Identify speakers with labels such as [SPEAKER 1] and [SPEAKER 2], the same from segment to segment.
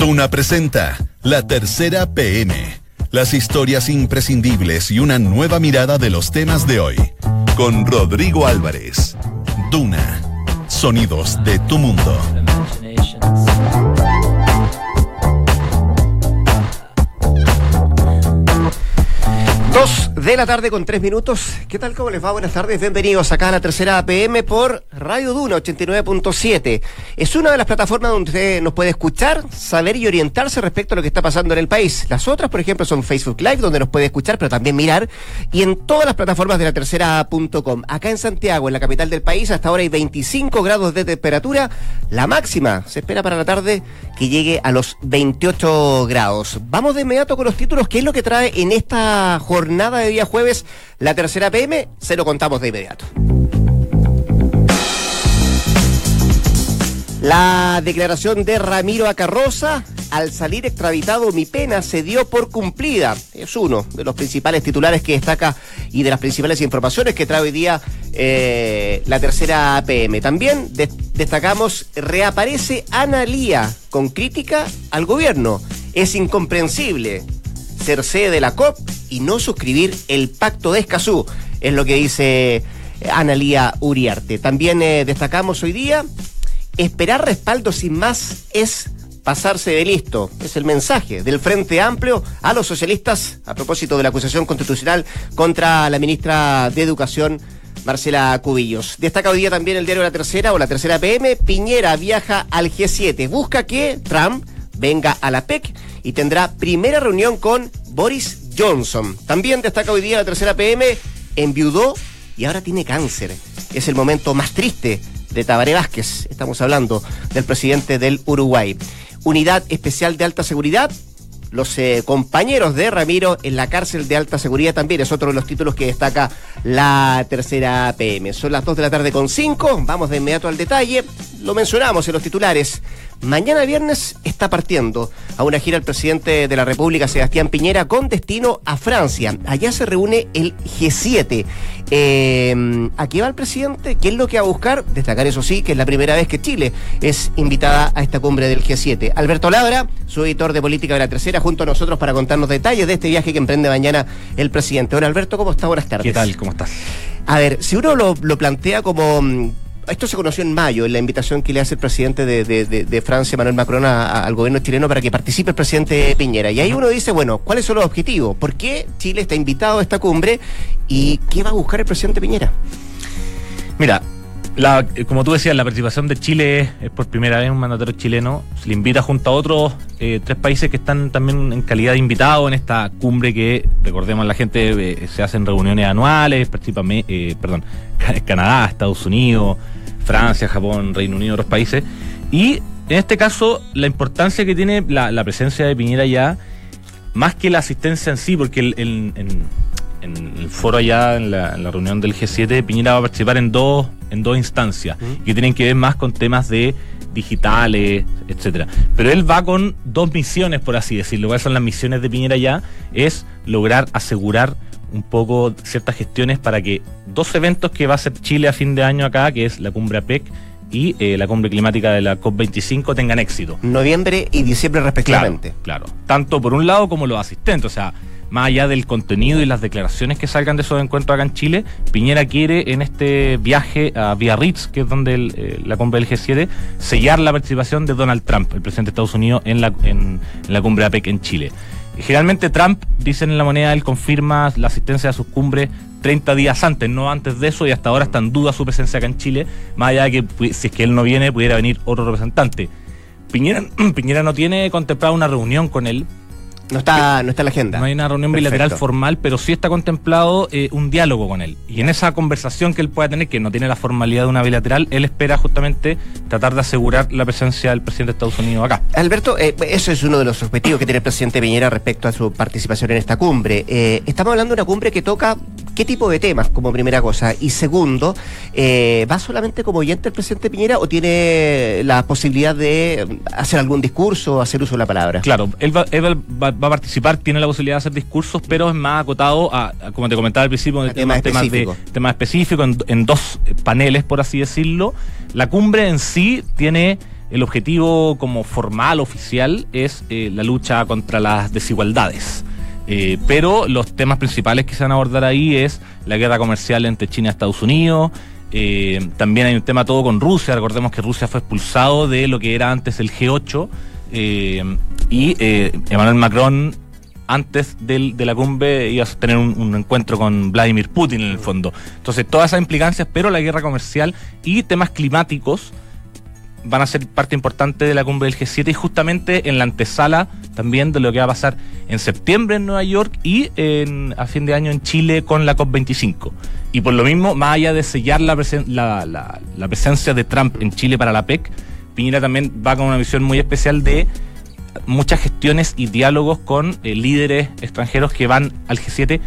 [SPEAKER 1] Duna presenta La Tercera PM. Las historias imprescindibles y una nueva mirada de los temas de hoy. Con Rodrigo Álvarez. Duna. Sonidos de tu mundo.
[SPEAKER 2] Dos de la tarde con tres minutos. ¿Qué tal? ¿Cómo les va? Buenas tardes. Bienvenidos acá a la tercera APM por Radio Duna 89.7. Es una de las plataformas donde usted nos puede escuchar, saber y orientarse respecto a lo que está pasando en el país. Las otras, por ejemplo, son Facebook Live, donde nos puede escuchar, pero también mirar. Y en todas las plataformas de la tercera.com. Acá en Santiago, en la capital del país, hasta ahora hay 25 grados de temperatura. La máxima se espera para la tarde que llegue a los 28 grados. Vamos de inmediato con los títulos. ¿Qué es lo que trae en esta jornada? de día jueves, la tercera PM, se lo contamos de inmediato. La declaración de Ramiro Acarroza, al salir extraditado mi pena se dio por cumplida. Es uno de los principales titulares que destaca y de las principales informaciones que trae hoy día eh, la tercera PM. También destacamos, reaparece Ana Lía con crítica al gobierno. Es incomprensible ser sede de la COP y no suscribir el pacto de Escazú, es lo que dice eh, Analía Uriarte. También eh, destacamos hoy día, esperar respaldo sin más es pasarse de listo. Es el mensaje del Frente Amplio a los socialistas a propósito de la acusación constitucional contra la ministra de Educación. Marcela Cubillos. Destaca hoy día también el diario La Tercera o La Tercera PM. Piñera viaja al G7. Busca que Trump venga a la PEC y tendrá primera reunión con Boris Johnson. También destaca hoy día la tercera PM, enviudó y ahora tiene cáncer. Es el momento más triste de Tabaré Vázquez. Estamos hablando del presidente del Uruguay. Unidad especial de alta seguridad. Los eh, compañeros de Ramiro en la cárcel de alta seguridad también es otro de los títulos que destaca la tercera PM. Son las 2 de la tarde con 5. Vamos de inmediato al detalle. Lo mencionamos en los titulares. Mañana viernes está partiendo a una gira el presidente de la República, Sebastián Piñera, con destino a Francia. Allá se reúne el G7. Eh, ¿A qué va el presidente? ¿Qué es lo que va a buscar? Destacar eso sí, que es la primera vez que Chile es invitada a esta cumbre del G7. Alberto Labra, su editor de política de la tercera, junto a nosotros para contarnos detalles de este viaje que emprende mañana el presidente. Hola Alberto, ¿cómo está? Buenas tardes.
[SPEAKER 3] ¿Qué tal? ¿Cómo estás?
[SPEAKER 2] A ver, si uno lo, lo plantea como mm, esto se conoció en mayo, en la invitación que le hace el presidente de, Francia, Manuel Macron, al gobierno chileno para que participe el presidente Piñera. Y ahí uno dice, bueno, ¿cuáles son los objetivos? ¿Por qué Chile está invitado a esta cumbre? ¿Y qué va a buscar el presidente Piñera?
[SPEAKER 3] Mira, la, como tú decías, la participación de Chile es, por primera vez un mandatario chileno. Se le invita junto a otros eh, tres países que están también en calidad de invitados en esta cumbre que, recordemos, la gente eh, se hacen reuniones anuales, participa, eh, perdón, Canadá, Estados Unidos, Francia, Japón, Reino Unido, otros países. Y en este caso, la importancia que tiene la, presencia de Piñera ya, más que la asistencia en sí, porque el, en, el foro allá, en la, reunión del G7, Piñera va a participar en dos, en dos instancias, que tienen que ver más con temas de digitales, etcétera. Pero él va con dos misiones, por así decirlo. ¿Cuáles son las misiones de Piñera ya? Es lograr asegurar un poco ciertas gestiones para que dos eventos que va a hacer Chile a fin de año acá, que es la cumbre APEC y eh, la cumbre climática de la COP25 tengan éxito.
[SPEAKER 2] Noviembre y diciembre respectivamente.
[SPEAKER 3] Claro, tanto por un lado como los asistentes, o sea, más allá del contenido y las declaraciones que salgan de esos encuentros acá en Chile, Piñera quiere en este viaje a Biarritz, que es donde eh, la cumbre del G7, sellar la participación de Donald Trump, el presidente de Estados Unidos, en la, en la cumbre APEC en Chile. Generalmente Trump, dicen en la moneda, él confirma la asistencia a sus cumbres 30 días antes, no antes de eso, y hasta ahora está en duda su presencia acá en Chile, más allá de que si es que él no viene, pudiera venir otro representante. Piñera, Piñera no tiene contemplada una reunión con él,
[SPEAKER 2] no está, no está en la agenda.
[SPEAKER 3] No hay una reunión bilateral formal, pero sí está contemplado eh, un diálogo con él. Y en esa conversación que él pueda tener, que no tiene la formalidad de una bilateral, él espera justamente tratar de asegurar la presencia del presidente de Estados Unidos acá.
[SPEAKER 2] Alberto, eh, eso es uno de los objetivos que tiene el presidente Piñera respecto a su participación en esta cumbre. Eh, estamos hablando de una cumbre que toca qué tipo de temas, como primera cosa. Y segundo, ¿va solamente como oyente el presidente Piñera o tiene la posibilidad de hacer algún discurso, hacer uso de la palabra?
[SPEAKER 3] Claro, él va, él va va a participar, tiene la posibilidad de hacer discursos, pero es más acotado a, como te comentaba al principio, de temas, temas, específicos, en, dos paneles, por así decirlo. La cumbre en sí tiene el objetivo como formal, oficial, es eh, la lucha contra las desigualdades. Eh, pero los temas principales que se van a abordar ahí es la guerra comercial entre China y Estados Unidos. Eh, también hay un tema todo con Rusia. Recordemos que Rusia fue expulsado de lo que era antes el G8. Y Emmanuel Macron antes del, de la cumbre iba a tener un, encuentro con Vladimir Putin en el fondo. Entonces, todas esas implicancias, pero la guerra comercial y temas climáticos van a ser parte importante de la cumbre del G7 y justamente en la antesala también de lo que va a pasar en septiembre en Nueva York y en, a fin de año en Chile con la COP25. Y por lo mismo, más allá de sellar la, la, la presencia de Trump en Chile para la PEC, Piñera también va con una visión muy especial de muchas gestiones y diálogos con eh, líderes extranjeros que van al G7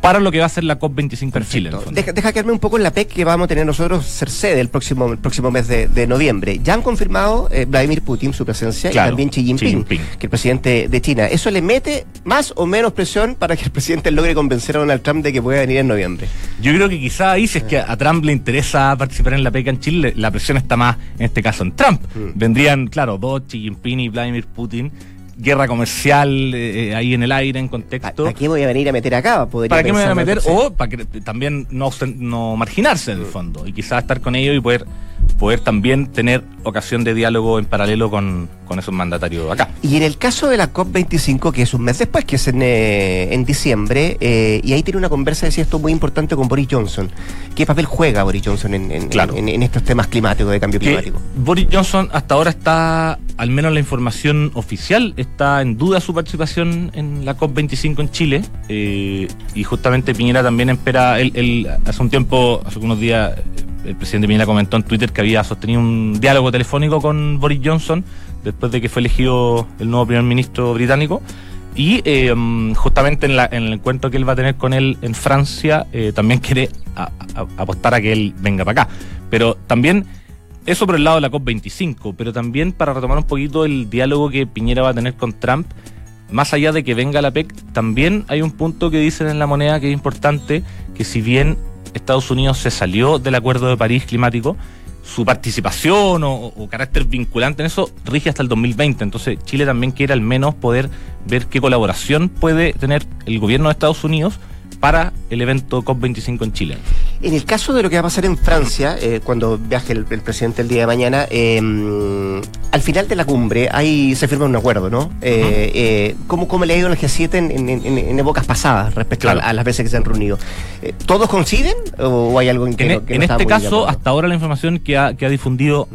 [SPEAKER 3] para lo que va a ser la COP25 en Chile.
[SPEAKER 2] deja, deja quedarme un poco en la PEC que vamos a tener nosotros ser sede el próximo, el próximo mes de, noviembre. Ya han confirmado eh, Vladimir Putin su presencia y también Xi Jinping, que el presidente de China. ¿Eso le mete más o menos presión para que el presidente logre convencer a Donald Trump de que pueda venir en noviembre?
[SPEAKER 3] Yo creo que quizá ahí, si es que a Trump le interesa participar en la PEC en Chile, la presión está más, en este caso, en Trump. Mm. Vendrían, claro, dos, Xi Jinping y Vladimir Putin guerra comercial eh, ahí en el aire, en contexto.
[SPEAKER 2] ¿Para qué voy a venir a meter acá?
[SPEAKER 3] ¿Para qué me voy a meter? O para que también no, no marginarse en el fondo y quizás estar con ellos y poder poder también tener ocasión de diálogo en paralelo con, esos mandatarios acá.
[SPEAKER 2] Y en el caso de la COP25, que es un mes después, que es en, eh, en diciembre, eh, y ahí tiene una conversa, decía esto, muy importante con Boris Johnson. ¿Qué papel juega Boris Johnson en, en, estos temas climáticos, de cambio climático?
[SPEAKER 3] Boris Johnson hasta ahora está, al menos la información oficial, está en duda su participación en la COP25 en Chile, eh, y justamente Piñera también espera, él, hace un tiempo, hace unos días, el presidente Piñera comentó en Twitter que había sostenido un diálogo telefónico con Boris Johnson después de que fue elegido el nuevo primer ministro británico. Y eh, justamente en, el encuentro que él va a tener con él en Francia, eh, también quiere apostar a que él venga para acá. Pero también, eso por el lado de la COP25, pero también para retomar un poquito el diálogo que Piñera va a tener con Trump, más allá de que venga la PEC, también hay un punto que dicen en la moneda que es importante, que si bien Estados Unidos se salió del Acuerdo de París climático, su participación o, carácter vinculante en eso rige hasta el 2020. Entonces Chile también quiere al menos poder ver qué colaboración puede tener el gobierno de Estados Unidos para el evento COP25 en Chile.
[SPEAKER 2] En el caso de lo que va a pasar en Francia, eh, cuando viaje el, presidente el día de mañana, em, al final de la cumbre ahí se firma un acuerdo, ¿no? Eh, eh, ¿cómo, le ha ido al G7 en, épocas pasadas respecto a, las veces que se han reunido? ¿Todos coinciden o hay algo en que
[SPEAKER 3] En, en este caso, hasta ahora la información que ha, que ha difundido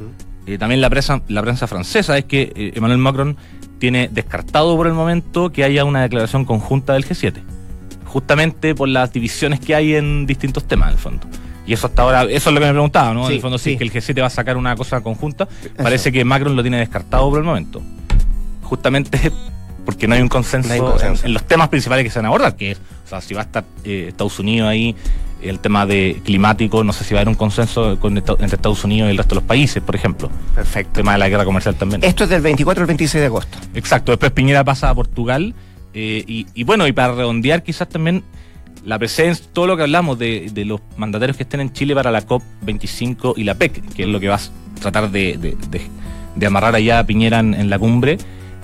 [SPEAKER 3] también la prensa, la prensa francesa es que Emmanuel Macron tiene descartado por el momento que haya una declaración conjunta del G7 justamente por las divisiones que hay en distintos temas, en el fondo. Y eso hasta ahora, eso es lo que me preguntaba, ¿no? en el fondo, sí, que el G7 va a sacar una cosa conjunta. Parece que Macron lo tiene descartado por el momento. Justamente porque no hay un consenso, En, los temas principales que se van a abordar, que es, o sea, si va a estar eh, Estados Unidos ahí, el tema de climático, no sé si va a haber un consenso con, entre Estados Unidos y el resto de los países, por ejemplo.
[SPEAKER 2] Perfecto.
[SPEAKER 3] El tema de la guerra comercial también.
[SPEAKER 2] Esto es del 24 al 26 de agosto.
[SPEAKER 3] Exacto. Después Piñera pasa a Portugal eh, y, bueno, y para redondear quizás también la presencia, todo lo que hablamos de, los mandatarios que estén en Chile para la COP25 y la PEC, que es lo que va a tratar de, amarrar allá a Piñera en, la cumbre,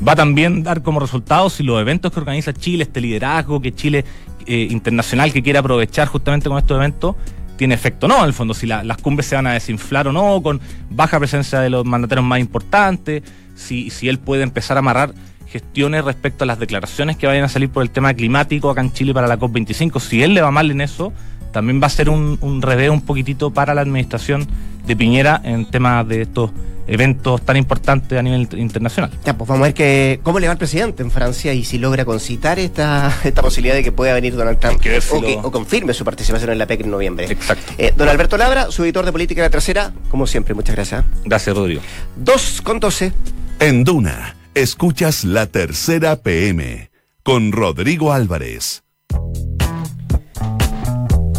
[SPEAKER 3] va a también dar como resultado si los eventos que organiza Chile, este liderazgo que Chile eh, internacional que quiere aprovechar justamente con estos eventos, tiene efecto o no, en el fondo, si las cumbres se van a desinflar o no, con baja presencia de los mandatarios más importantes, si, si él puede empezar a amarrar gestiones respecto a las declaraciones que vayan a salir por el tema climático acá en Chile para la COP25. Si él le va mal en eso, también va a ser un, un revés un poquitito para la administración de Piñera en temas de estos eventos tan importantes a nivel internacional.
[SPEAKER 2] Ya, pues vamos a ver que, cómo le va el presidente en Francia y si logra concitar esta, esta posibilidad de que pueda venir Donald Trump o, confirme su participación en la PEC en noviembre.
[SPEAKER 3] Exacto.
[SPEAKER 2] Eh, don Alberto Labra, su editor de política de la tercera, como siempre, muchas gracias.
[SPEAKER 3] Gracias, Rodrigo.
[SPEAKER 2] Dos con doce.
[SPEAKER 1] En Duna Escuchas la tercera PM con Rodrigo Álvarez.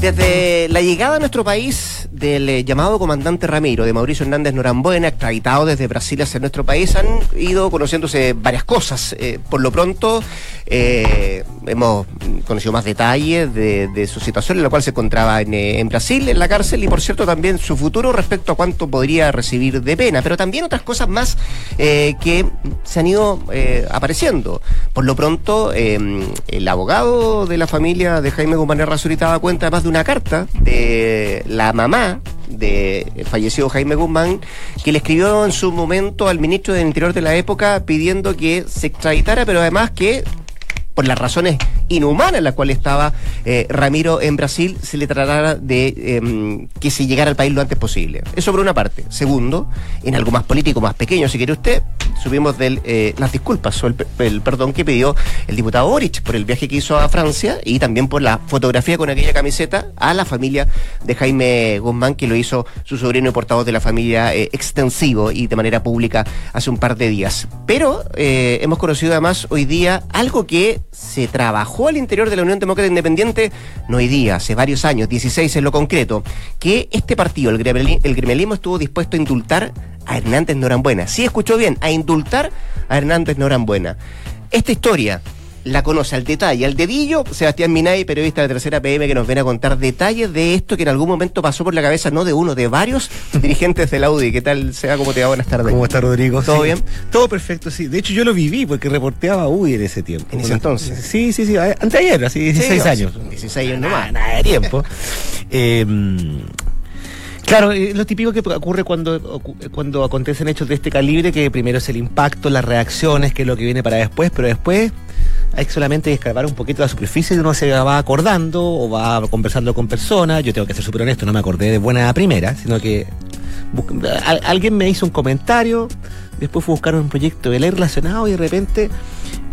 [SPEAKER 2] Desde la llegada a nuestro país del eh, llamado comandante Ramiro, de Mauricio Hernández Norambuena, extraditado desde Brasil hacia nuestro país, han ido conociéndose varias cosas. Eh, por lo pronto, eh, hemos conocido más detalles de, su situación, en la cual se encontraba en, Brasil, en la cárcel, y por cierto también su futuro respecto a cuánto podría recibir de pena, pero también otras cosas más que se han ido apareciendo. Por lo pronto, el abogado de la familia de Jaime Guzmán Razurita da cuenta más de una carta de la mamá de fallecido Jaime Guzmán, que le escribió en su momento al ministro del Interior de la época pidiendo que se extraditara, pero además que por las razones inhumanas en las cuales estaba eh, Ramiro en Brasil, se le tratara de em, que se llegara al país lo antes posible. Eso por una parte. Segundo, en algo más político, más pequeño, si quiere usted, subimos de eh, las disculpas o el, perdón que pidió el diputado Boric por el viaje que hizo a Francia y también por la fotografía con aquella camiseta a la familia de Jaime Guzmán, que lo hizo su sobrino y portavoz de la familia eh, extensivo y de manera pública hace un par de días. Pero hemos conocido además hoy día algo que se trabajó al interior de la Unión Demócrata Independiente, no hoy día, hace varios años, 16 en lo concreto, que este partido, el, gremialismo, estuvo dispuesto a indultar a Hernández Norambuena. Sí, escuchó bien, a indultar a Hernández Norambuena. Esta historia la conoce al detalle, al dedillo, Sebastián Minay, periodista de Tercera PM, que nos viene a contar detalles de esto que en algún momento pasó por la cabeza, no de uno, de varios dirigentes de la UDI. ¿Qué tal, Seba? ¿Cómo te va? Buenas tardes.
[SPEAKER 4] ¿Cómo está, Rodrigo?
[SPEAKER 2] ¿Todo bien?
[SPEAKER 4] Todo perfecto, sí. De hecho, yo lo viví porque reporteaba UDI en ese tiempo.
[SPEAKER 2] ¿En ese entonces?
[SPEAKER 4] Sí, sí, sí. Anteayer, así, 16 años.
[SPEAKER 2] 16 años nomás.
[SPEAKER 4] Nada de tiempo. eh, Claro, eh, lo típico que ocurre cuando, cuando acontecen hechos de este calibre, que primero es el impacto, las reacciones, que es lo que viene para después, pero después hay que solamente escarbar un poquito la superficie y uno se va acordando o va conversando con personas. Yo tengo que ser súper honesto, no me acordé de buena primera, sino que alguien me hizo un comentario, después fue a buscar un proyecto de ley relacionado y de repente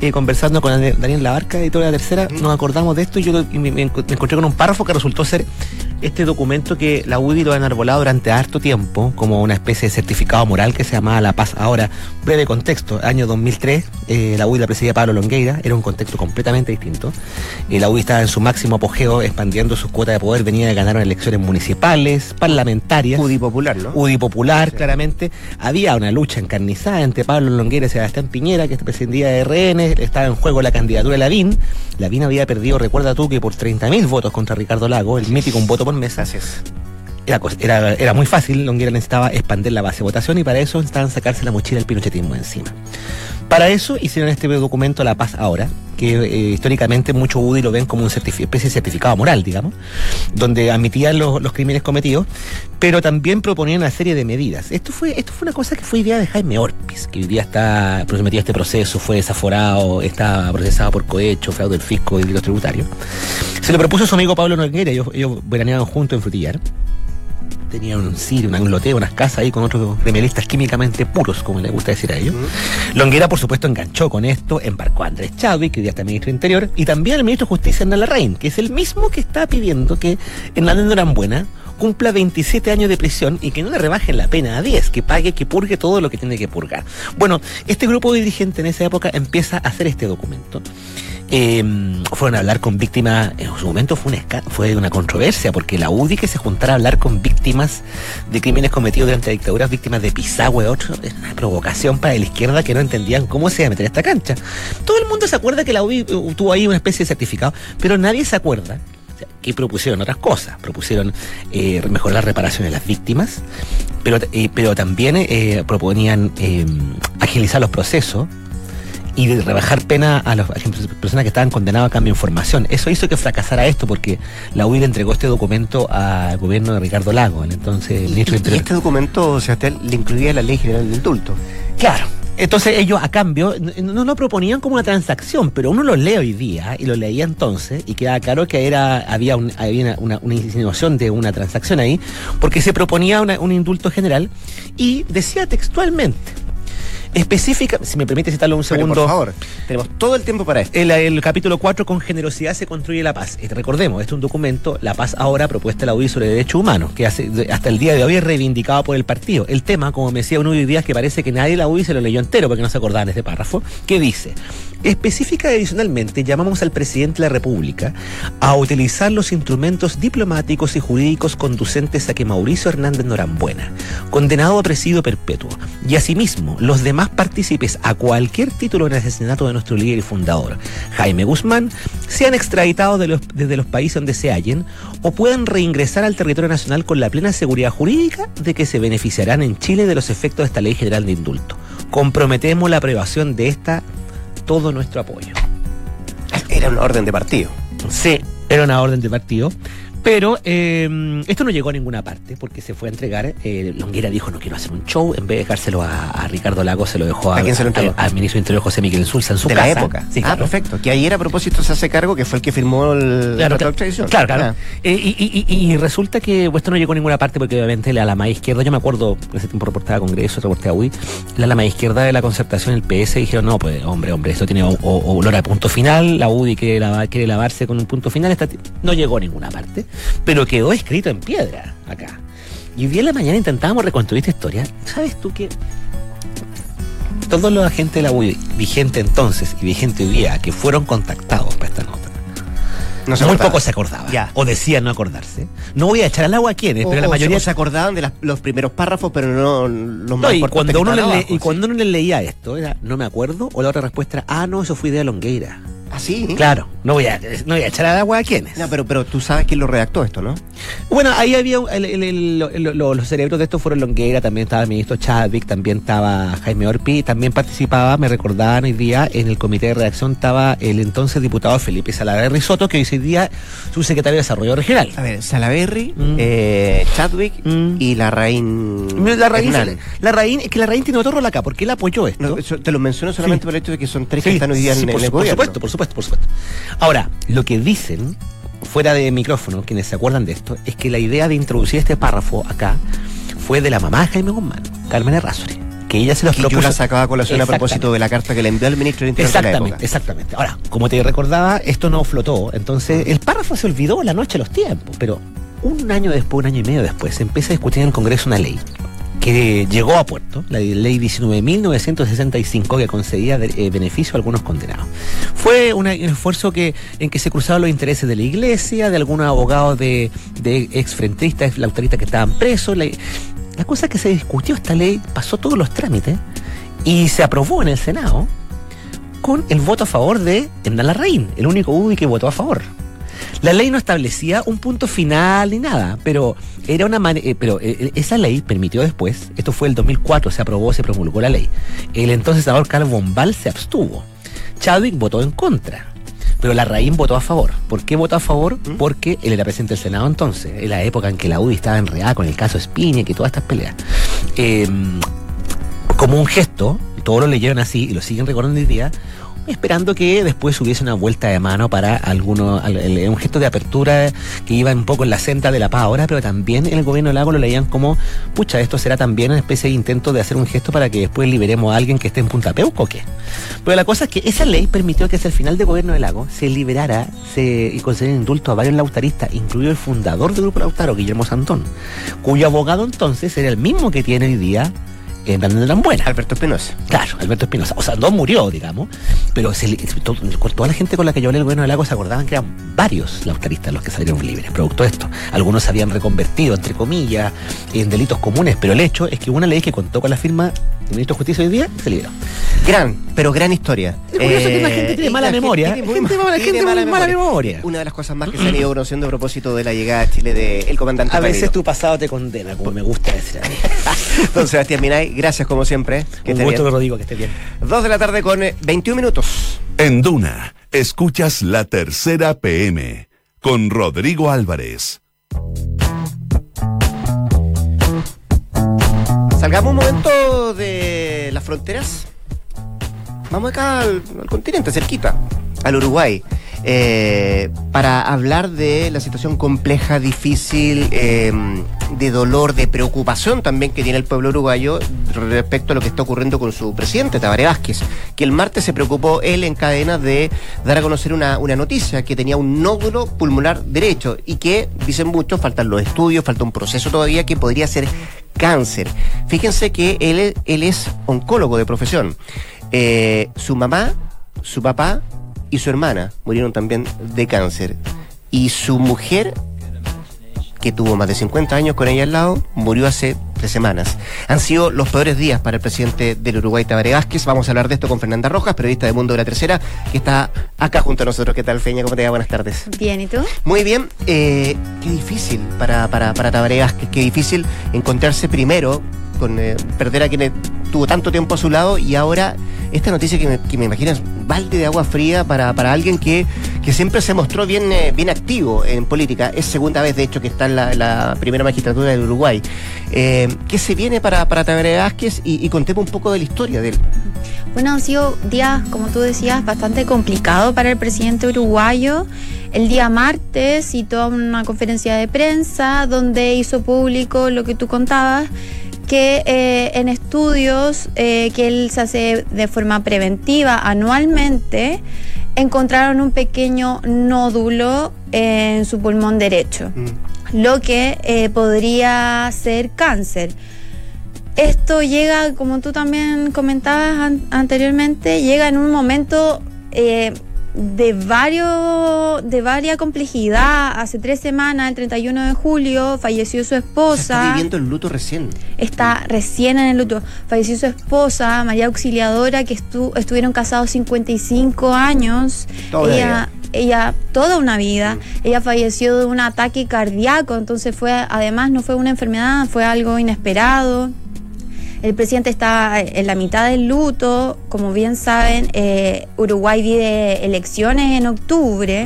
[SPEAKER 4] eh, conversando con Daniel Labarca, editor de la tercera, nos acordamos de esto y yo me, encontré con un párrafo que resultó ser este documento que la UDI lo ha enarbolado durante harto tiempo como una especie de certificado moral que se llamaba La Paz. Ahora, breve contexto, año 2003, eh, la UDI la presidía Pablo Longueira, era un contexto completamente distinto. Eh, la UDI estaba en su máximo apogeo expandiendo sus cuotas de poder, venía de ganar elecciones municipales, parlamentarias.
[SPEAKER 2] UDI popular, ¿no?
[SPEAKER 4] UDI popular, claramente. Había una lucha encarnizada entre Pablo Longueira y Sebastián Piñera, que presidía de RN, estaba en juego la candidatura de Lavín. Lavín había perdido, recuerda tú, que por 30.000 votos contra Ricardo Lago, el mítico un voto por mesa. Era, era, era, muy fácil, Longuera necesitaba expandir la base de votación y para eso necesitaban sacarse la mochila del pinochetismo encima. Para eso hicieron este documento La Paz Ahora, que eh, históricamente muchos UDI lo ven como una especie de certificado moral, digamos, donde admitían los, crímenes cometidos, pero también proponían una serie de medidas. Esto fue, esto fue una cosa que fue idea de Jaime Orpiz, que hoy día está sometido a este proceso, fue desaforado, está procesado por cohecho, fraude del fisco y delitos tributarios. Se lo propuso su amigo Pablo Noguera, ellos, ellos veraneaban juntos en Frutillar tenían un sitio, un loteo, unas casas ahí con otros gremialistas químicamente puros, como le gusta decir a ellos. Longuera, por supuesto, enganchó con esto, embarcó a Andrés Chadwick, que ya está ministro de Interior, y también el ministro de Justicia, Hernán Larraín, que es el mismo que está pidiendo que Hernán buena cumpla 27 años de prisión y que no le rebajen la pena a 10, que pague, que purgue todo lo que tiene que purgar. Bueno, este grupo de dirigentes en esa época empieza a hacer este documento eh, fueron a hablar con víctimas, en su momento fue una, fue una controversia, porque la UDI que se juntara a hablar con víctimas de crímenes cometidos durante la dictadura, víctimas de Pisagüe, otro, es una provocación para la izquierda que no entendían cómo se iba a meter esta cancha. Todo el mundo se acuerda que la UDI tuvo ahí una especie de certificado, pero nadie se acuerda que propusieron otras cosas. Propusieron eh, mejorar la reparación de las víctimas, pero, eh, pero también eh, proponían agilizar los procesos y de rebajar pena a las personas que estaban condenadas a cambio de información. Eso hizo que fracasara esto porque la UID entregó este documento al gobierno de Ricardo Lago, entonces
[SPEAKER 2] ¿Y, este documento, o sea, le incluía la ley general del indulto?
[SPEAKER 4] Claro. Entonces ellos a cambio no lo proponían como una transacción, pero uno lo lee hoy día y lo leía entonces y queda claro que era había, había una, insinuación de una transacción ahí, porque se proponía un indulto general y decía textualmente Específica, si me permite citarlo un
[SPEAKER 2] Pero,
[SPEAKER 4] segundo.
[SPEAKER 2] por favor, tenemos todo el tiempo para esto.
[SPEAKER 4] El, el capítulo 4, con generosidad se construye la paz. Recordemos, este es un documento, La Paz Ahora, propuesta de la UDI sobre derechos humanos, que hace, hasta el día de hoy es reivindicado por el partido. El tema, como me decía uno hoy día, es que parece que nadie de la UDI se lo leyó entero porque no se acordaban de este párrafo, que dice, específica y adicionalmente, llamamos al presidente de la República a utilizar los instrumentos diplomáticos y jurídicos conducentes a que Mauricio Hernández Norambuena, condenado a presidio perpetuo, y asimismo los demás partícipes a cualquier título en el asesinato de nuestro líder y fundador, Jaime Guzmán, sean extraditados de los- desde los países donde se hallen o puedan reingresar al territorio nacional con la plena seguridad jurídica de que se beneficiarán en Chile de los efectos de esta ley general de indulto. Comprometemos la aprobación de esta todo nuestro apoyo.
[SPEAKER 2] Era una orden de partido.
[SPEAKER 4] Sí, era una orden de partido. Pero eh, esto no llegó a ninguna parte porque se fue a entregar. eh, Longuera dijo: No quiero hacer un show. En vez de dejárselo a, a Ricardo Lago, se lo dejó a,
[SPEAKER 2] ¿A quién se lo entregó?
[SPEAKER 4] al, ministro de Interior José Miguel Insulza en su
[SPEAKER 2] de
[SPEAKER 4] casa.
[SPEAKER 2] la época.
[SPEAKER 4] Sí,
[SPEAKER 2] ah,
[SPEAKER 4] claro.
[SPEAKER 2] perfecto. Que ayer a propósito se hace cargo que fue el que firmó el
[SPEAKER 4] Claro,
[SPEAKER 2] la
[SPEAKER 4] claro,
[SPEAKER 2] extradición.
[SPEAKER 4] claro, claro.
[SPEAKER 2] Ah.
[SPEAKER 4] Eh, y, y- y- y resulta que pues, esto no llegó a ninguna parte porque obviamente la lama izquierda, yo me acuerdo, en ese tiempo reportaba a Congreso, reporté a UI, la lama izquierda de la concertación, el PS, dijeron, no, pues hombre, hombre, esto tiene o- o- olor a punto final, la UDI quiere, lava- quiere lavarse con un punto final, esta no llegó a ninguna parte, pero quedó escrito en piedra acá. Y hoy día en la mañana intentábamos reconstruir esta historia. ¿Sabes tú que todos los agentes de la UDI, vigente entonces y vigente hoy día, que fueron contactados para esta nota,
[SPEAKER 2] No
[SPEAKER 4] muy
[SPEAKER 2] acordaba.
[SPEAKER 4] poco se acordaba.
[SPEAKER 2] Ya.
[SPEAKER 4] O decían no acordarse. No voy a echar al agua a quienes,
[SPEAKER 2] O-
[SPEAKER 4] pero la
[SPEAKER 2] o se-
[SPEAKER 4] mayoría
[SPEAKER 2] o se acordaban de las- los primeros párrafos, pero no los
[SPEAKER 4] No,
[SPEAKER 2] más
[SPEAKER 4] y cuando, uno le-
[SPEAKER 2] abajo,
[SPEAKER 4] y cuando uno le leía esto, era no me acuerdo, o la otra respuesta era, ah, no, eso fue idea de Longueira.
[SPEAKER 2] ¿Ah, sí?
[SPEAKER 4] Claro, no voy a, no voy a echar al agua a quienes.
[SPEAKER 2] No, pero, pero tú sabes quién lo redactó esto, ¿no?
[SPEAKER 4] Bueno, ahí había el- el- el- lo- lo- los cerebros de esto fueron Longueira, también estaba el ministro Chadwick, también estaba Jaime Orpi, también participaba, me recordaban hoy día, en el comité de redacción estaba el entonces diputado Felipe Salaverry Risotto, que hoy día su secretario de Desarrollo Regional.
[SPEAKER 2] A ver, Salaberry,
[SPEAKER 4] Mm.
[SPEAKER 2] eh, Chadwick
[SPEAKER 4] Mm.
[SPEAKER 2] y la Raín.
[SPEAKER 4] La raíz,
[SPEAKER 2] Hernán.
[SPEAKER 4] la raíz, es que la raíz tiene otro rol acá, porque él apoyó esto.
[SPEAKER 2] No, te lo menciono solamente
[SPEAKER 4] Sí.
[SPEAKER 2] por el hecho de que son tres que están hoy día
[SPEAKER 4] sí,
[SPEAKER 2] en,
[SPEAKER 4] por,
[SPEAKER 2] en el
[SPEAKER 4] por
[SPEAKER 2] gobierno.
[SPEAKER 4] supuesto, por supuesto, por supuesto. Ahora, lo que dicen, fuera de micrófono, quienes se acuerdan de esto, es que la idea de introducir este párrafo acá fue de la mamá de Jaime Guzmán, Carmen Errázuri, que ella se los
[SPEAKER 2] Y yo
[SPEAKER 4] propuso.
[SPEAKER 2] la sacaba a colación a propósito de la carta que le envió al ministro del Interior de la
[SPEAKER 4] Exactamente,
[SPEAKER 2] época.
[SPEAKER 4] exactamente. Ahora, como te recordaba, esto no flotó, entonces el párrafo se olvidó la noche de los tiempos, pero un año después, un año y medio después, se empieza a discutir en el Congreso una ley que llegó a puerto, la ley 19.965 que concedía eh, beneficio a algunos condenados. Fue un esfuerzo que, en que se cruzaban los intereses de la iglesia, de algunos abogados de, de exfrentistas, lauteristas que estaban presos. La, la cosa es que se discutió esta ley, pasó todos los trámites y se aprobó en el Senado con el voto a favor de Hernán Larraín, el único UDI que votó a favor. La ley no establecía un punto final ni nada, pero era una eh, pero eh, esa ley permitió después, esto fue el 2004, se aprobó, se promulgó la ley. El entonces senador Carlos Bombal se abstuvo. Chadwick votó en contra. Pero Larraín votó a favor. ¿Por qué votó a favor? Porque él era presidente del Senado entonces, en la época en que la UDI estaba enredada con el caso Spiña y todas estas peleas. Eh, como un gesto, todos lo leyeron así y lo siguen recordando hoy día, esperando que después hubiese una vuelta de mano para alguno, un gesto de apertura que iba un poco en la senda de la paz ahora, pero también en el gobierno del lago lo leían como, pucha, esto será también una especie de intento de hacer un gesto para que después liberemos a alguien que esté en Punta Peuco, ¿o qué? Pero la cosa es que esa ley permitió que hacia el final del gobierno del lago se liberara se, y concediera indulto a varios lautaristas, incluido el fundador del grupo Lautaro, Guillermo Santón, cuyo abogado entonces era el mismo que tiene hoy día en Brandon de Lambuena.
[SPEAKER 2] Alberto Espinosa.
[SPEAKER 4] Claro, Alberto Espinosa. O sea, no murió, digamos, pero se le- toda la gente con la que yo hablé el gobierno del lago se acordaban que eran varios lautaristas los que salieron libres, producto de esto. Algunos se habían reconvertido, entre comillas, en delitos comunes, pero el hecho es que una ley que contó con la firma del ministro de Justicia hoy día se liberó.
[SPEAKER 2] Gran, pero gran historia.
[SPEAKER 4] Es curioso que la gente tiene mala
[SPEAKER 2] la
[SPEAKER 4] memoria.
[SPEAKER 2] tiene
[SPEAKER 4] Gente
[SPEAKER 2] tiene
[SPEAKER 4] gente muy mala memoria.
[SPEAKER 2] Una de las cosas más que se han ido conociendo a propósito de la llegada a Chile del comandante
[SPEAKER 4] A veces tu pasado te condena, como me gusta decir a mí.
[SPEAKER 2] Don Sebastián Minay, gracias como siempre. Que
[SPEAKER 4] Un gusto,
[SPEAKER 2] bien.
[SPEAKER 4] Rodrigo, que esté bien.
[SPEAKER 2] Dos de la tarde con eh, 21 minutos.
[SPEAKER 1] En Duna, escuchas la tercera PM con Rodrigo Álvarez.
[SPEAKER 2] Salgamos un momento de las fronteras. Vamos acá al, al continente, cerquita, al Uruguay, eh, para hablar de la situación compleja, difícil, eh, de dolor, de preocupación también que tiene el pueblo uruguayo respecto a lo que está ocurriendo con su presidente, Tabaré Vázquez, que el martes se preocupó él en cadena de dar a conocer una, una noticia, que tenía un nódulo pulmonar derecho y que, dicen muchos, faltan los estudios, falta un proceso todavía que podría ser cáncer. Fíjense que él, él es oncólogo de profesión. Eh, su mamá, su papá y su hermana murieron también de cáncer. Y su mujer que tuvo más de 50 años con ella al lado, murió hace tres semanas. Han sido los peores días para el presidente del Uruguay, Tabaré Vázquez. Vamos a hablar de esto con Fernanda Rojas, periodista de Mundo de la Tercera, que está acá junto a nosotros. ¿Qué tal, Feña? ¿Cómo te va? Buenas tardes.
[SPEAKER 5] Bien, ¿y tú?
[SPEAKER 2] Muy bien. Eh, qué difícil para, para, para Tabaré Vázquez, qué difícil encontrarse primero con eh, perder a quien tuvo tanto tiempo a su lado y ahora esta noticia que me, que me balde de agua fría para, para alguien que, que siempre se mostró bien, eh, bien activo en política. Es segunda vez, de hecho, que está en la, primera magistratura del Uruguay. Eh, ¿Qué se viene para, para Tabaré Vázquez? Y, y contemos un poco de la historia de él.
[SPEAKER 5] Bueno, han sido días, como tú decías, bastante complicados para el presidente uruguayo. El día martes citó una conferencia de prensa donde hizo público lo que tú contabas, que eh, en estudios eh, que él se hace de forma preventiva anualmente, encontraron un pequeño nódulo en su pulmón derecho, lo que eh, podría ser cáncer. Esto llega, como tú también comentabas an- anteriormente, llega en un momento de varios de varia complejidad. Hace tres semanas, el 31 de julio, falleció su
[SPEAKER 2] Está
[SPEAKER 5] esposa.
[SPEAKER 2] viviendo el luto recién.
[SPEAKER 5] Está recién en el luto. Falleció su esposa, María Auxiliadora, que estu- estuvieron casados 55 años.
[SPEAKER 2] Toda
[SPEAKER 5] ella, ella, toda una vida. Ella falleció de un ataque cardíaco, entonces fue, además no fue una enfermedad, fue algo inesperado. El presidente está en la mitad del luto. Como bien saben, eh, Uruguay vive elecciones en octubre.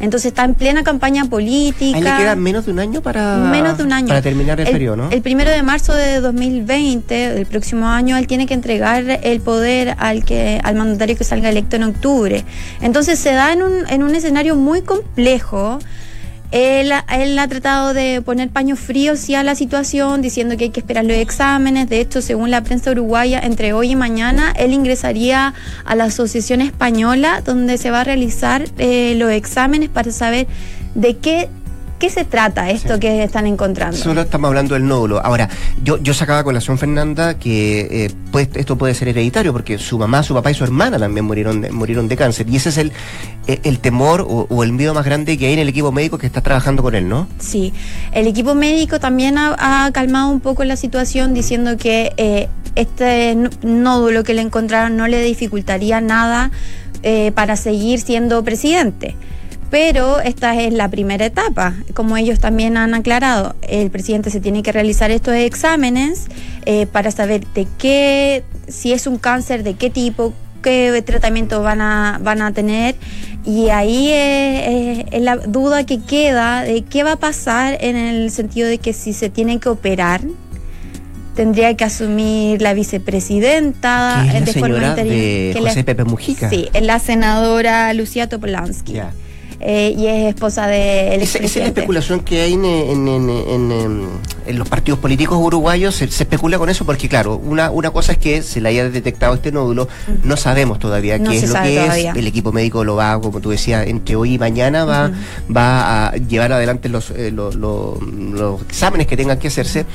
[SPEAKER 5] Entonces está en plena campaña política.
[SPEAKER 2] A él le queda menos de un año para,
[SPEAKER 5] Menos de un año.
[SPEAKER 2] para terminar el, periodo, ¿no?
[SPEAKER 5] El primero de marzo de 2020, del próximo año, él tiene que entregar el poder al que al mandatario que salga electo en octubre. Entonces se da en un, en un escenario muy complejo. Él, él ha tratado de poner paños fríos sí a la situación, diciendo que hay que esperar los exámenes. De hecho, según la prensa uruguaya, entre hoy y mañana, él ingresaría a la Asociación Española, donde se va a realizar eh, los exámenes para saber de qué, qué se trata esto
[SPEAKER 2] Sí.
[SPEAKER 5] que están encontrando.
[SPEAKER 2] Solo estamos hablando del nódulo. Ahora, yo, yo sacaba colación, Fernanda, que eh, pues, esto puede ser hereditario, porque su mamá, su papá y su hermana también murieron de, murieron de cáncer. Y ese es el, eh, el temor o, o el miedo más grande que hay en el equipo médico que está trabajando con él, ¿no?
[SPEAKER 5] Sí, el equipo médico también ha, ha calmado un poco la situación diciendo que eh, este nódulo que le encontraron no le dificultaría nada eh, para seguir siendo presidente. Pero esta es la primera etapa, como ellos también han aclarado. El presidente se tiene que realizar estos exámenes eh, para saber de qué, si es un cáncer, de qué tipo, qué tratamiento van a, van a tener. Y ahí es, es- es la duda que queda de qué va a pasar en el sentido de que si se tiene que operar, tendría que asumir la vicepresidenta
[SPEAKER 2] Que es la
[SPEAKER 5] de forma
[SPEAKER 2] de
[SPEAKER 5] que la-
[SPEAKER 2] Pepe Mujica.
[SPEAKER 5] Sí, es la senadora Lucía Topolansky. Eh, y es esposa del
[SPEAKER 2] Esa, esa es la especulación que hay en, en- en- en- en- en los partidos políticos uruguayos. Se, se especula con eso porque, claro, una, una cosa es que se le haya detectado este nódulo. No sabemos todavía
[SPEAKER 5] No
[SPEAKER 2] qué es lo que
[SPEAKER 5] todavía.
[SPEAKER 2] es. El equipo médico lo va, como tú decías, entre hoy y mañana va, va a llevar adelante los, eh, lo- lo- los exámenes que tengan que hacerse.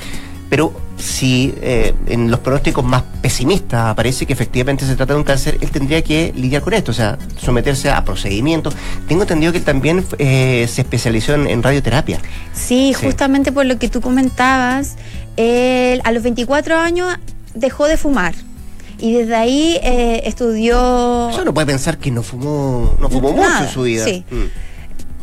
[SPEAKER 2] Pero si eh, en los pronósticos más pesimistas aparece que efectivamente se trata de un cáncer, él tendría que lidiar con esto, o sea, someterse a procedimientos. Tengo entendido que él también eh, se especializó en, en radioterapia.
[SPEAKER 5] Sí,
[SPEAKER 2] Sí.
[SPEAKER 5] justamente por lo que tú comentabas, él a los 24 años dejó de fumar. Y desde ahí eh, estudió...
[SPEAKER 2] O sea, uno puede pensar que no fumó, no fumó mucho en su vida.
[SPEAKER 5] sí.
[SPEAKER 2] Mm.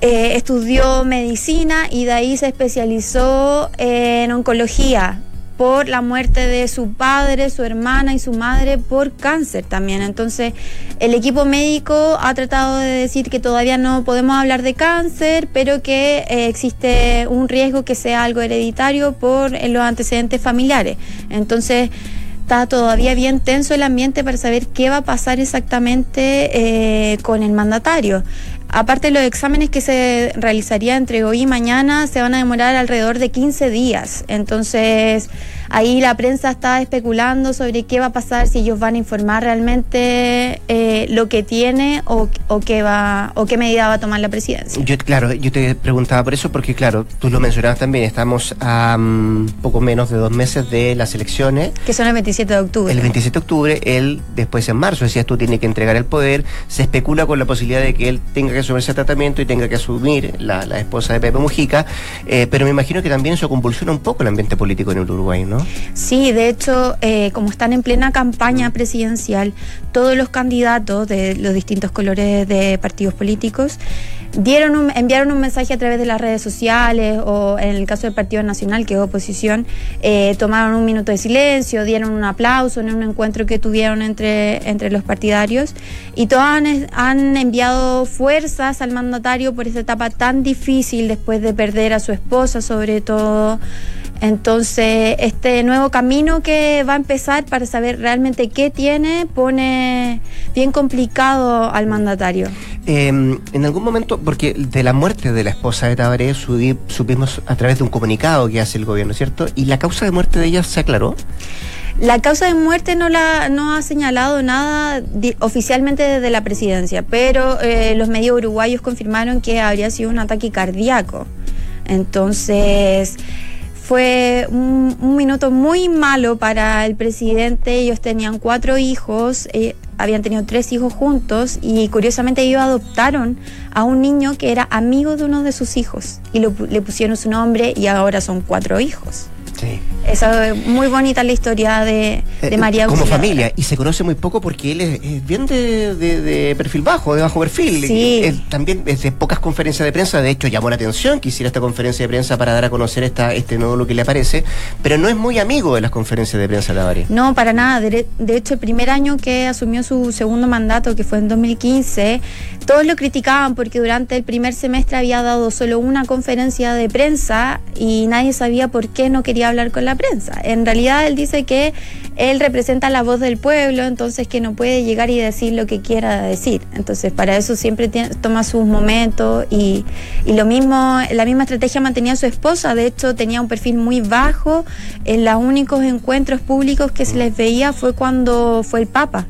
[SPEAKER 5] Eh, estudió medicina y de ahí se especializó en oncología por la muerte de su padre, su hermana y su madre por cáncer también. Entonces, el equipo médico ha tratado de decir que todavía no podemos hablar de cáncer, pero que eh, existe un riesgo que sea algo hereditario por eh, los antecedentes familiares. Entonces, está todavía bien tenso el ambiente para saber qué va a pasar exactamente con el mandatario. Aparte, los exámenes que se realizaría entre hoy y mañana se van a demorar alrededor de 15 días. Entonces, ahí la prensa está especulando sobre qué va a pasar, si ellos van a informar realmente eh, lo que tiene o, o, qué va, o qué medida va a tomar la presidencia.
[SPEAKER 2] Yo, claro, yo te preguntaba por eso porque, claro, tú lo mencionabas también, estamos a um, poco menos de dos meses de las elecciones.
[SPEAKER 5] Que son el 27 de octubre.
[SPEAKER 2] El 27 de octubre, él después en marzo, decías tú, tiene que entregar el poder, se especula con la posibilidad de que él tenga que asumirse el tratamiento y tenga que asumir la, la esposa de Pepe Mujica, eh, pero me imagino que también eso convulsiona un poco el ambiente político en el Uruguay, ¿no?
[SPEAKER 5] Sí, de hecho, eh, como están en plena campaña presidencial, todos los candidatos de los distintos colores de partidos políticos dieron un, enviaron un mensaje a través de las redes sociales o en el caso del Partido Nacional, que es oposición, eh, tomaron un minuto de silencio, dieron un aplauso en un encuentro que tuvieron entre, entre los partidarios y todos han, han enviado fuerzas al mandatario por esta etapa tan difícil después de perder a su esposa sobre todo. Entonces, este nuevo camino que va a empezar para saber realmente qué tiene pone bien complicado al mandatario.
[SPEAKER 2] Eh, en algún momento, porque de la muerte de la esposa de Tabaré subí, supimos a través de un comunicado que hace el gobierno, ¿cierto? ¿Y la causa de muerte de ella se aclaró?
[SPEAKER 5] La causa de muerte no la no ha señalado nada oficialmente desde la presidencia, pero eh, los medios uruguayos confirmaron que habría sido un ataque cardíaco. Entonces fue un, minuto muy malo para el presidente. Ellos tenían cuatro hijos, eh, habían tenido tres hijos juntos y curiosamente ellos adoptaron a un niño que era amigo de uno de sus hijos y lo, le pusieron su nombre y ahora son cuatro hijos.
[SPEAKER 2] Sí.
[SPEAKER 5] Esa es muy bonita la historia de, de María
[SPEAKER 2] Como
[SPEAKER 5] Auxiliadora.
[SPEAKER 2] familia, y se conoce muy poco porque él es, es bien de, de, de, perfil bajo, de bajo perfil.
[SPEAKER 5] Sí.
[SPEAKER 2] Él también es de pocas conferencias de prensa, de hecho llamó la atención que hiciera esta conferencia de prensa para dar a conocer esta, este nódulo que le aparece, pero no es muy amigo de las conferencias de prensa, Tabaré.
[SPEAKER 5] No, para nada. De, de, hecho, el primer año que asumió su segundo mandato, que fue en 2015, todos lo criticaban porque durante el primer semestre había dado solo una conferencia de prensa y nadie sabía por qué no quería hablar con la prensa. En realidad él dice que él representa la voz del pueblo, entonces que no puede llegar y decir lo que quiera decir. Entonces para eso siempre tiene, toma sus momentos y, y, lo mismo, la misma estrategia mantenía su esposa. De hecho tenía un perfil muy bajo. En los únicos encuentros públicos que se les veía fue cuando fue el Papa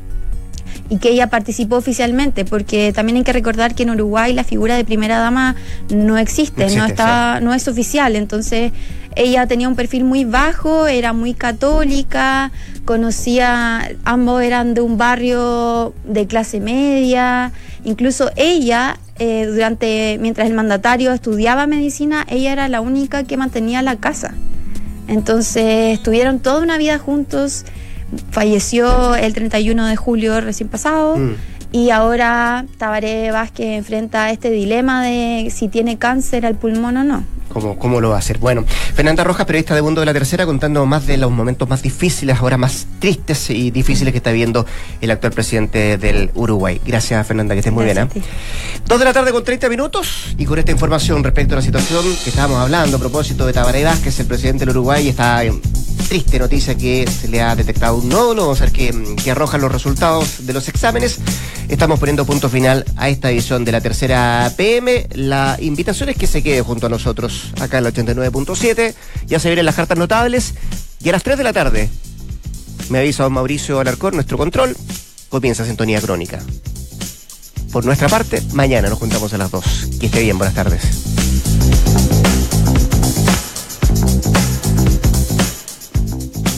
[SPEAKER 5] y que ella participó oficialmente, porque también hay que recordar que en Uruguay la figura de primera dama no existe, existe no está, sí. no es oficial, entonces ella tenía un perfil muy bajo, era muy católica, conocía, ambos eran de un barrio de clase media, incluso ella eh, durante mientras el mandatario estudiaba medicina, ella era la única que mantenía la casa. Entonces estuvieron toda una vida juntos falleció el 31 de julio recién pasado. Mm. Y ahora Tabaré Vázquez enfrenta este dilema de si tiene cáncer al pulmón o no.
[SPEAKER 2] ¿Cómo, ¿Cómo, lo va a hacer? Bueno, Fernanda Rojas, periodista de Mundo de la Tercera, contando más de los momentos más difíciles, ahora más tristes y difíciles que está viendo el actual presidente del Uruguay. Gracias, Fernanda, que estés muy
[SPEAKER 5] Gracias
[SPEAKER 2] bien. ¿eh? Dos de la tarde con 30 minutos y con esta información respecto a la situación que estábamos hablando a propósito de Tabaré Vázquez, el presidente del Uruguay, está en triste noticia que se le ha detectado un nódulo. Vamos a ver qué, qué arrojan los resultados de los exámenes. Estamos poniendo punto final a esta edición de la tercera PM. La invitación es que se quede junto a nosotros acá en la 89.7. Ya se vienen las cartas notables. Y a las 3 de la tarde, me avisa Mauricio Alarcón, nuestro control, comienza Sintonía Crónica. Por nuestra parte, mañana nos juntamos a las 2. Que esté bien, buenas tardes.